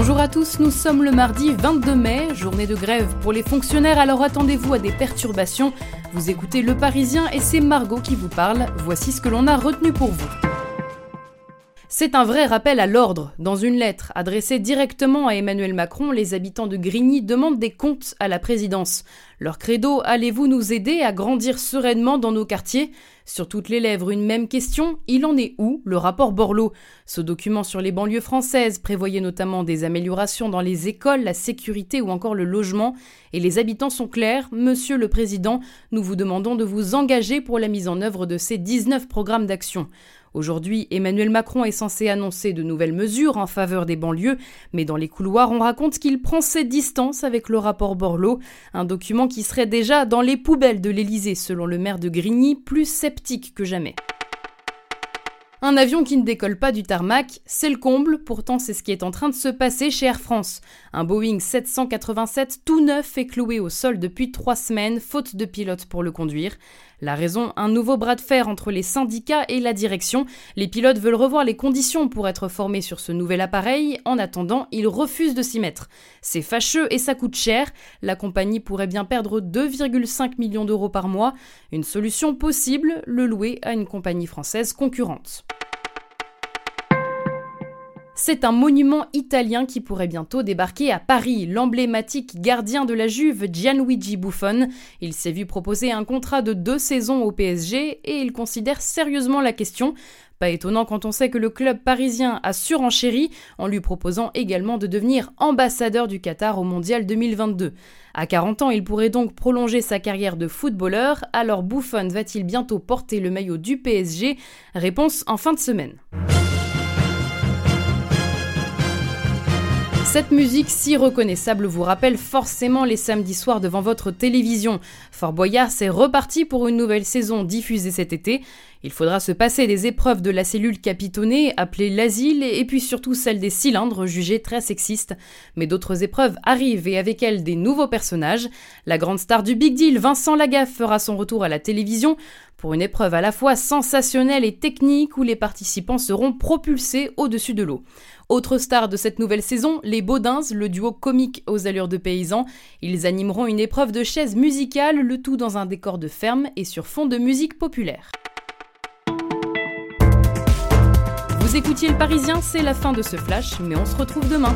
Bonjour à tous, nous sommes le mardi 22 mai, journée de grève pour les fonctionnaires, alors attendez-vous à des perturbations. Vous écoutez Le Parisien et c'est Margot qui vous parle. Voici ce que l'on a retenu pour vous. C'est un vrai rappel à l'ordre. Dans une lettre adressée directement à Emmanuel Macron, les habitants de Grigny demandent des comptes à la présidence. Leur credo, allez-vous nous aider à grandir sereinement dans nos quartiers? Sur toutes les lèvres, une même question, il en est où le rapport Borloo? Ce document sur les banlieues françaises prévoyait notamment des améliorations dans les écoles, la sécurité ou encore le logement. Et les habitants sont clairs, Monsieur le Président, nous vous demandons de vous engager pour la mise en œuvre de ces 19 programmes d'action. Aujourd'hui, Emmanuel Macron est censé annoncer de nouvelles mesures en faveur des banlieues, mais dans les couloirs, on raconte qu'il prend ses distances avec le rapport Borloo, un document qui serait déjà dans les poubelles de l'Élysée, selon le maire de Grigny, plus sceptique que jamais. Un avion qui ne décolle pas du tarmac, c'est le comble, pourtant c'est ce qui est en train de se passer chez Air France. Un Boeing 787 tout neuf est cloué au sol depuis trois semaines, faute de pilote pour le conduire. La raison, un nouveau bras de fer entre les syndicats et la direction. Les pilotes veulent revoir les conditions pour être formés sur ce nouvel appareil. En attendant, ils refusent de s'y mettre. C'est fâcheux et ça coûte cher. La compagnie pourrait bien perdre 2,5 millions d'euros par mois. Une solution possible, le louer à une compagnie française concurrente. C'est un monument italien qui pourrait bientôt débarquer à Paris. L'emblématique gardien de la Juve, Gianluigi Buffon. Il s'est vu proposer un contrat de deux saisons au PSG et il considère sérieusement la question. Pas étonnant quand on sait que le club parisien a surenchéri en lui proposant également de devenir ambassadeur du Qatar au Mondial 2022. À 40 ans, il pourrait donc prolonger sa carrière de footballeur. Alors Buffon va-t-il bientôt porter le maillot du PSG Réponse en fin de semaine. Cette musique si reconnaissable vous rappelle forcément les samedis soirs devant votre télévision. Fort Boyard, c'est reparti pour une nouvelle saison diffusée cet été. Il faudra se passer des épreuves de la cellule capitonnée, appelée l'asile, et puis surtout celle des cylindres, jugée très sexiste. Mais d'autres épreuves arrivent et avec elles des nouveaux personnages. La grande star du Big Deal, Vincent Lagaffe, fera son retour à la télévision pour une épreuve à la fois sensationnelle et technique où les participants seront propulsés au-dessus de l'eau. Autre star de cette nouvelle saison, les Baudins, le duo comique aux allures de paysans. Ils animeront une épreuve de chaise musicale, le tout dans un décor de ferme et sur fond de musique populaire. Vous écoutiez le Parisien, c'est la fin de ce flash, mais on se retrouve demain.